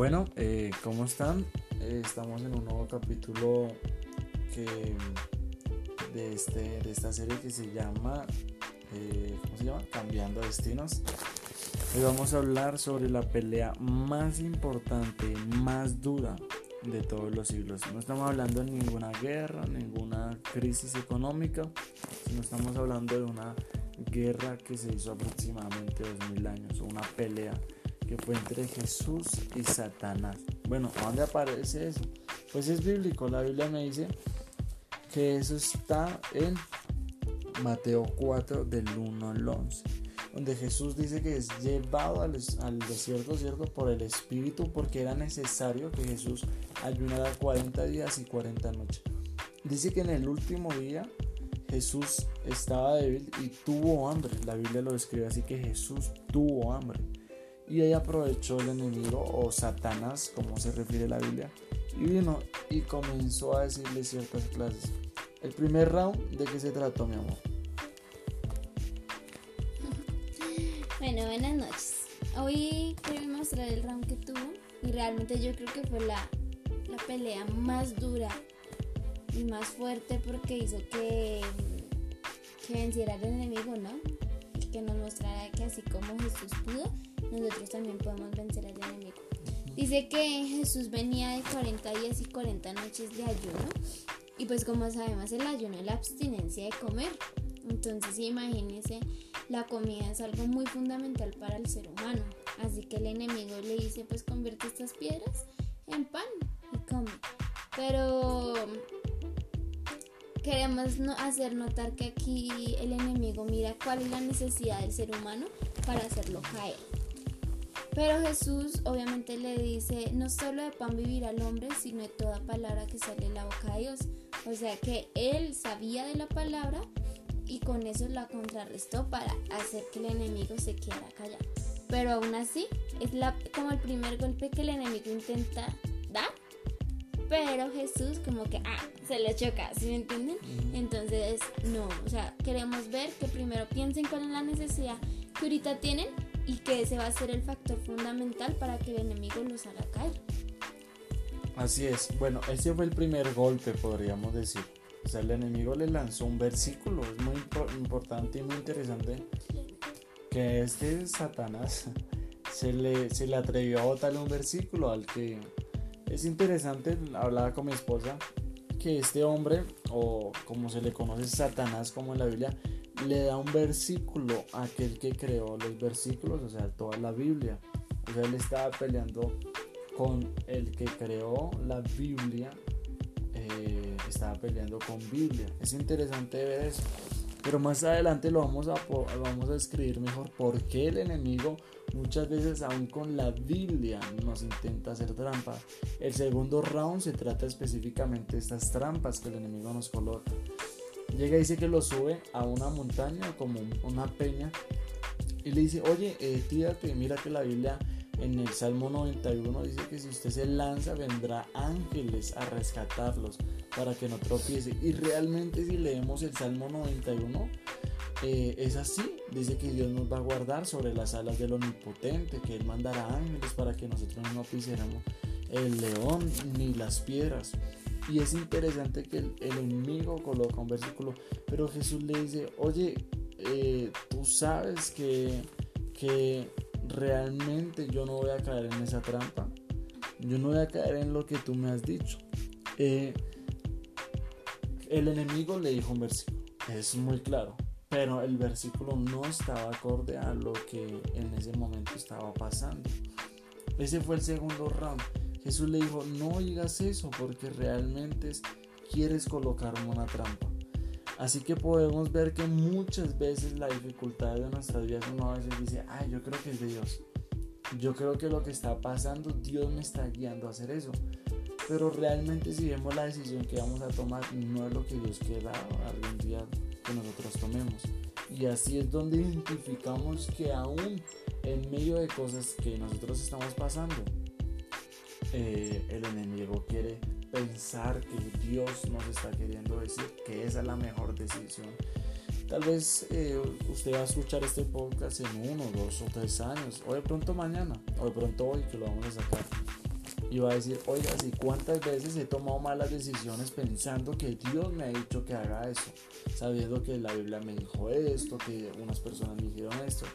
Bueno, eh, ¿cómo están? Eh, estamos en un nuevo capítulo este, de esta serie que se llama, eh, ¿cómo se llama? Cambiando Destinos. Hoy vamos a hablar sobre la pelea más importante, más dura de todos los siglos. No estamos hablando de ninguna guerra, ninguna crisis económica, sino estamos hablando de una guerra que se hizo aproximadamente 2000 años, una pelea que fue entre Jesús y Satanás. Bueno, ¿dónde aparece eso? Pues es bíblico, la Biblia me dice que eso está en Mateo 4 del 1 al 11, donde Jesús dice que es llevado al, desierto, ¿cierto? Por el Espíritu, porque era necesario que Jesús ayunara 40 días y 40 noches. Dice que en el último día Jesús estaba débil y tuvo hambre. La Biblia lo describe así que Jesús tuvo hambre. Y ahí aprovechó el enemigo o Satanás, como se refiere la Biblia, y vino y comenzó a decirle ciertas clases. El primer round, ¿de qué se trató, mi amor? Bueno, buenas noches. Hoy quiero mostrar el round que tuvo y realmente yo creo que fue la, la pelea más dura y más fuerte porque hizo que, que venciera al enemigo, ¿no? Que nos mostrara que así como Jesús pudo, nosotros también podemos vencer al enemigo. Dice que Jesús venía de 40 días y 40 noches de ayuno. Y pues como sabemos el ayuno es la abstinencia de comer. Entonces imagínense, la comida es algo muy fundamental para el ser humano. Así que el enemigo le dice pues convierte estas piedras en pan y come. Pero queremos hacer notar que aquí el enemigo mira cuál es la necesidad del ser humano para hacerlo caer. Pero Jesús obviamente le dice, no solo de pan vivir al hombre, sino de toda palabra que sale de la boca de Dios. O sea que él sabía de la palabra y con eso la contrarrestó para hacer que el enemigo se quedara callado. Pero aún así, es la, como el primer golpe que el enemigo intenta. Pero Jesús como que, ah, se le choca, ¿sí me entienden? Entonces, no, o sea, queremos ver que primero piensen cuál es la necesidad que ahorita tienen y que ese va a ser el factor fundamental para que el enemigo los haga caer. Así es, bueno, ese fue el primer golpe, podríamos decir. O sea, el enemigo le lanzó un versículo, es muy importante y muy interesante que este Satanás se le, se le atrevió a botarle un versículo al que es interesante, hablaba con mi esposa, que este hombre, o como se le conoce Satanás como en la Biblia, le da un versículo a aquel que creó los versículos, o sea, toda la Biblia. O sea, él estaba peleando con el que creó la Biblia, eh, estaba peleando con Biblia. Es interesante ver eso. Pero más adelante lo vamos a, vamos a escribir mejor por qué el enemigo muchas veces aún con la Biblia nos intenta hacer trampa. El segundo round se trata específicamente de estas trampas que el enemigo nos coloca. Llega y dice que lo sube a una montaña, como una peña, y le dice, oye, eh, tírate, mira que la Biblia en el Salmo 91 dice que si usted se lanza vendrá ángeles a rescatarlos para que no tropiece. Y realmente si leemos el Salmo 91, eh, es así. Dice que Dios nos va a guardar sobre las alas del omnipotente, que Él mandará ángeles para que nosotros no pisemos el león ni las piedras. Y es interesante que el, enemigo coloca un versículo, pero Jesús le dice, oye, eh, tú sabes que, que realmente yo no voy a caer en esa trampa. Yo no voy a caer en lo que tú me has dicho. Eh, el enemigo le dijo un versículo, es muy claro, pero el versículo no estaba acorde a lo que en ese momento estaba pasando. Ese fue el segundo round. Jesús le dijo, no digas eso porque realmente quieres colocarme una trampa. Así que podemos ver que muchas veces la dificultad de nuestras vidas uno a veces dice, ay, yo creo que es de Dios. Yo creo que lo que está pasando, Dios me está guiando a hacer eso. Pero realmente si vemos la decisión que vamos a tomar, no es lo que Dios quiera algún día que nosotros tomemos. Y así es donde identificamos que aún en medio de cosas que nosotros estamos pasando, eh, el enemigo quiere pensar que Dios nos está queriendo decir que esa es la mejor decisión. Tal vez eh, usted va a escuchar este podcast en uno, dos o tres años, o de pronto mañana, o de pronto hoy que lo vamos a sacar. y va a decir, oiga, si cuántas veces he tomado malas decisiones pensando que Dios me ha dicho que haga eso, sabiendo que la Biblia me dijo esto, que unas personas me dijeron esto.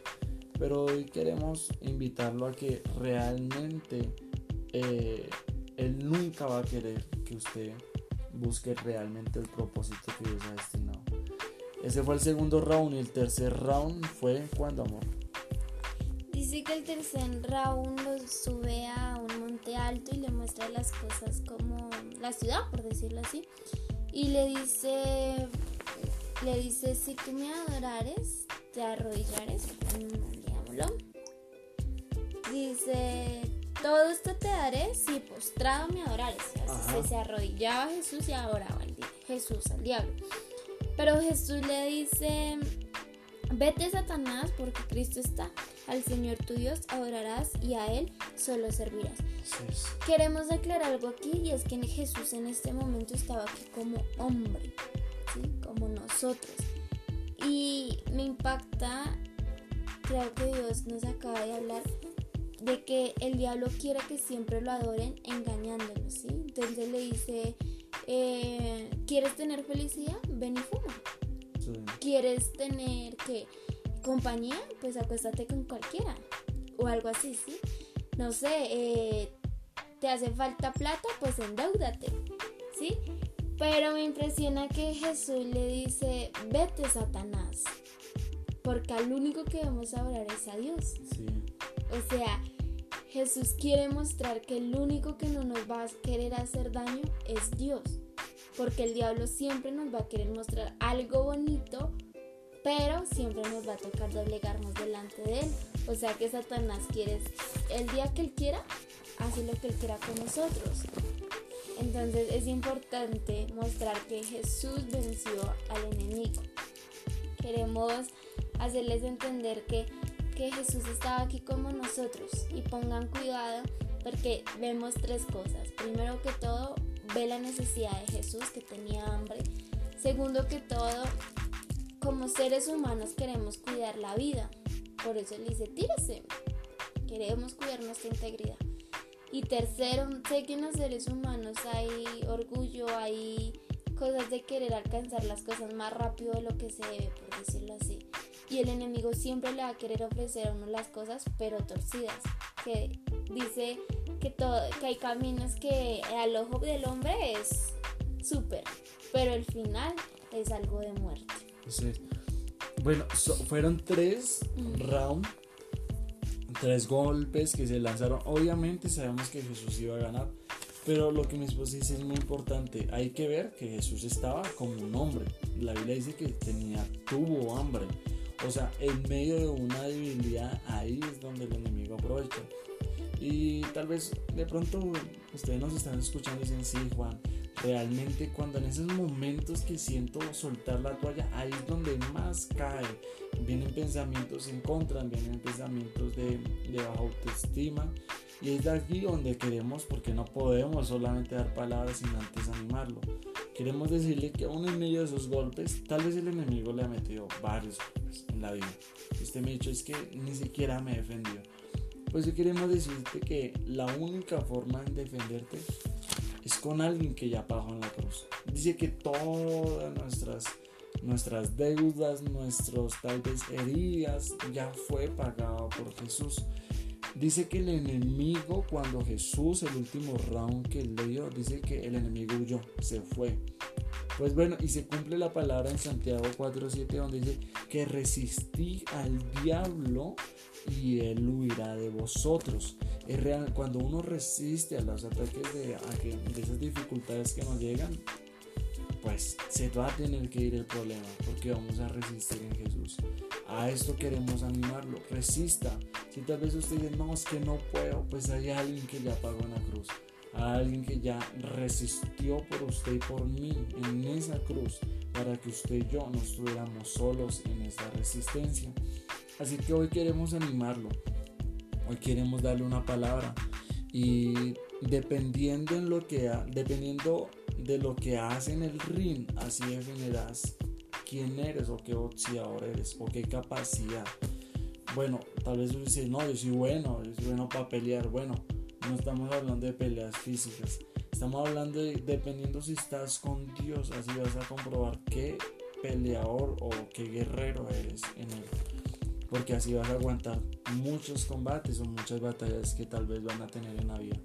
Pero hoy queremos invitarlo a que realmente eh, Él nunca va a querer que usted busque realmente el propósito que Dios ha destinado. Ese fue el segundo round y el tercer round fue cuando amor. Dice que el tercer round lo sube a un monte alto y le muestra las cosas como la ciudad, por decirlo así. Y le dice, le dice, si tú me adorares, te arrodillares, digámoslo. Dice, todo esto te daré si postrado me adorares. Así se arrodillaba Jesús y adoraba Jesús al diablo. Pero Jesús le dice, Vete Satanás porque Cristo está. Al Señor tu Dios adorarás y a Él solo servirás. Queremos aclarar algo aquí y es que Jesús en este momento estaba aquí como hombre, como nosotros. Y me impacta, creo que Dios nos acaba de hablar de que el diablo quiere que siempre lo adoren engañándolo, ¿sí? Entonces le dice, eh, ¿quieres tener felicidad? Ven y fuma. ¿Quieres tener que compañía? Pues acuéstate con cualquiera. O algo así, ¿sí? No sé, eh, ¿te hace falta plata? Pues endeudate, ¿sí? Pero me impresiona que Jesús le dice, vete Satanás. Porque al único que vamos a orar es a Dios. O sea, Jesús quiere mostrar que el único que no nos va a querer hacer daño es Dios porque el diablo siempre nos va a querer mostrar algo bonito, pero siempre nos va a tocar doblegarnos delante de él. O sea que Satanás quiere, el día que él quiera, hace lo que él quiera con nosotros. Entonces es importante mostrar que Jesús venció al enemigo. Queremos hacerles entender que, que Jesús estaba aquí como nosotros y pongan cuidado porque vemos tres cosas. Primero que todo, ve la necesidad de Jesús que tenía hambre. Segundo que todo, como seres humanos queremos cuidar la vida. Por eso él dice, tírese. Queremos cuidar nuestra integridad. Y tercero, sé que en los seres humanos hay orgullo, hay cosas de querer alcanzar las cosas más rápido de lo que se debe, por decirlo así. Y el enemigo siempre le va a querer ofrecer a uno las cosas, pero torcidas. Que dice que, todo, que hay caminos que al ojo del hombre es súper, pero el final es algo de muerte. Bueno, fueron tres rounds, tres golpes que se lanzaron. Obviamente sabemos que Jesús iba a ganar, pero lo que mi esposa dice es muy importante. Hay que ver que Jesús estaba como un hombre. La Biblia dice que tenía, tuvo hambre. O sea, en medio de una debilidad, ahí es donde el enemigo aprovecha. Y tal vez de pronto ustedes nos están escuchando y dicen, sí, Juan, realmente cuando en esos momentos que siento soltar la toalla, ahí es donde más cae. Vienen pensamientos en contra, vienen pensamientos de, de baja autoestima. Y es de aquí donde queremos, porque no podemos solamente dar palabras sin antes animarlo. Queremos decirle que aún en medio de esos golpes, tal vez el enemigo le ha metido varios golpes en la vida. Usted me ha dicho es que ni siquiera me defendió pues queremos decirte que la única forma de defenderte es con alguien que ya pagó en la cruz. Dice que todas nuestras, nuestras deudas, nuestros tal vez heridas, ya fue pagado por Jesús. Dice que el enemigo, cuando Jesús, el último round que le dio, dice que el enemigo huyó, se fue. Pues bueno, y se cumple la palabra en Santiago 4.7 donde dice que resistí al diablo y él huirá de vosotros. Es real, cuando uno resiste a los ataques de, de esas dificultades que nos llegan, pues se va a tener que ir el problema, porque vamos a resistir en Jesús. A esto queremos animarlo, resista. Si tal vez usted dice, no, es que no puedo, pues hay alguien que ya pagó en la cruz. Hay alguien que ya resistió por usted y por mí en esa cruz para que usted y yo no estuviéramos solos en esa resistencia. Así que hoy queremos animarlo. Hoy queremos darle una palabra. Y dependiendo, en lo que dependiendo de lo que hace en el ring, así definirás quién eres o qué boxeador eres o qué capacidad. Bueno, tal vez dice, no, yo soy bueno, yo soy bueno para pelear. Bueno, no estamos hablando de peleas físicas. Estamos hablando de, dependiendo si estás con Dios, así vas a comprobar qué peleador o qué guerrero eres en él. Porque así vas a aguantar muchos combates o muchas batallas que tal vez van a tener en la vida.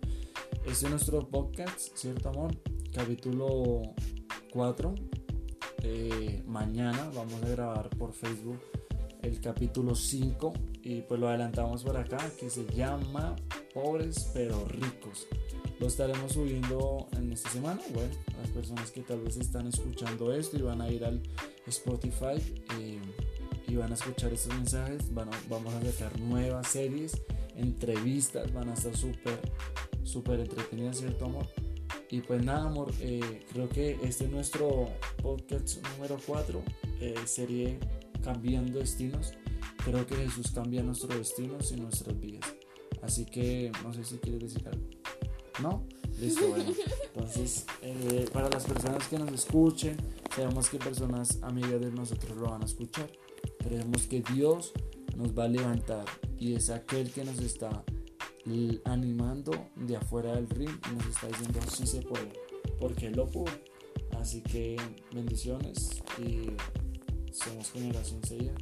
Este es nuestro podcast, ¿cierto amor? Capítulo 4. Eh, mañana vamos a grabar por Facebook el capítulo 5 y pues lo adelantamos por acá que se llama Pobres pero ricos. Lo estaremos subiendo en esta semana. Bueno, las personas que tal vez están escuchando esto y van a ir al Spotify eh, y van a escuchar estos mensajes, van vamos a sacar nuevas series, entrevistas, van a estar súper, súper entretenidas, ¿cierto amor? Y pues nada, amor, eh, creo que este es nuestro podcast número 4, eh, serie Cambiando Destinos. Creo que Jesús cambia nuestros destinos y nuestras vidas. Así que no sé si quieres decir algo. ¿No? Listo, bueno. Entonces, eh, para las personas que nos escuchen, sabemos que personas amigas de nosotros lo van a escuchar. Creemos que Dios nos va a levantar y es aquel que nos está animando de afuera del ring y nos está diciendo si se puede, porque Él lo pudo. Así que bendiciones y somos generación seguida.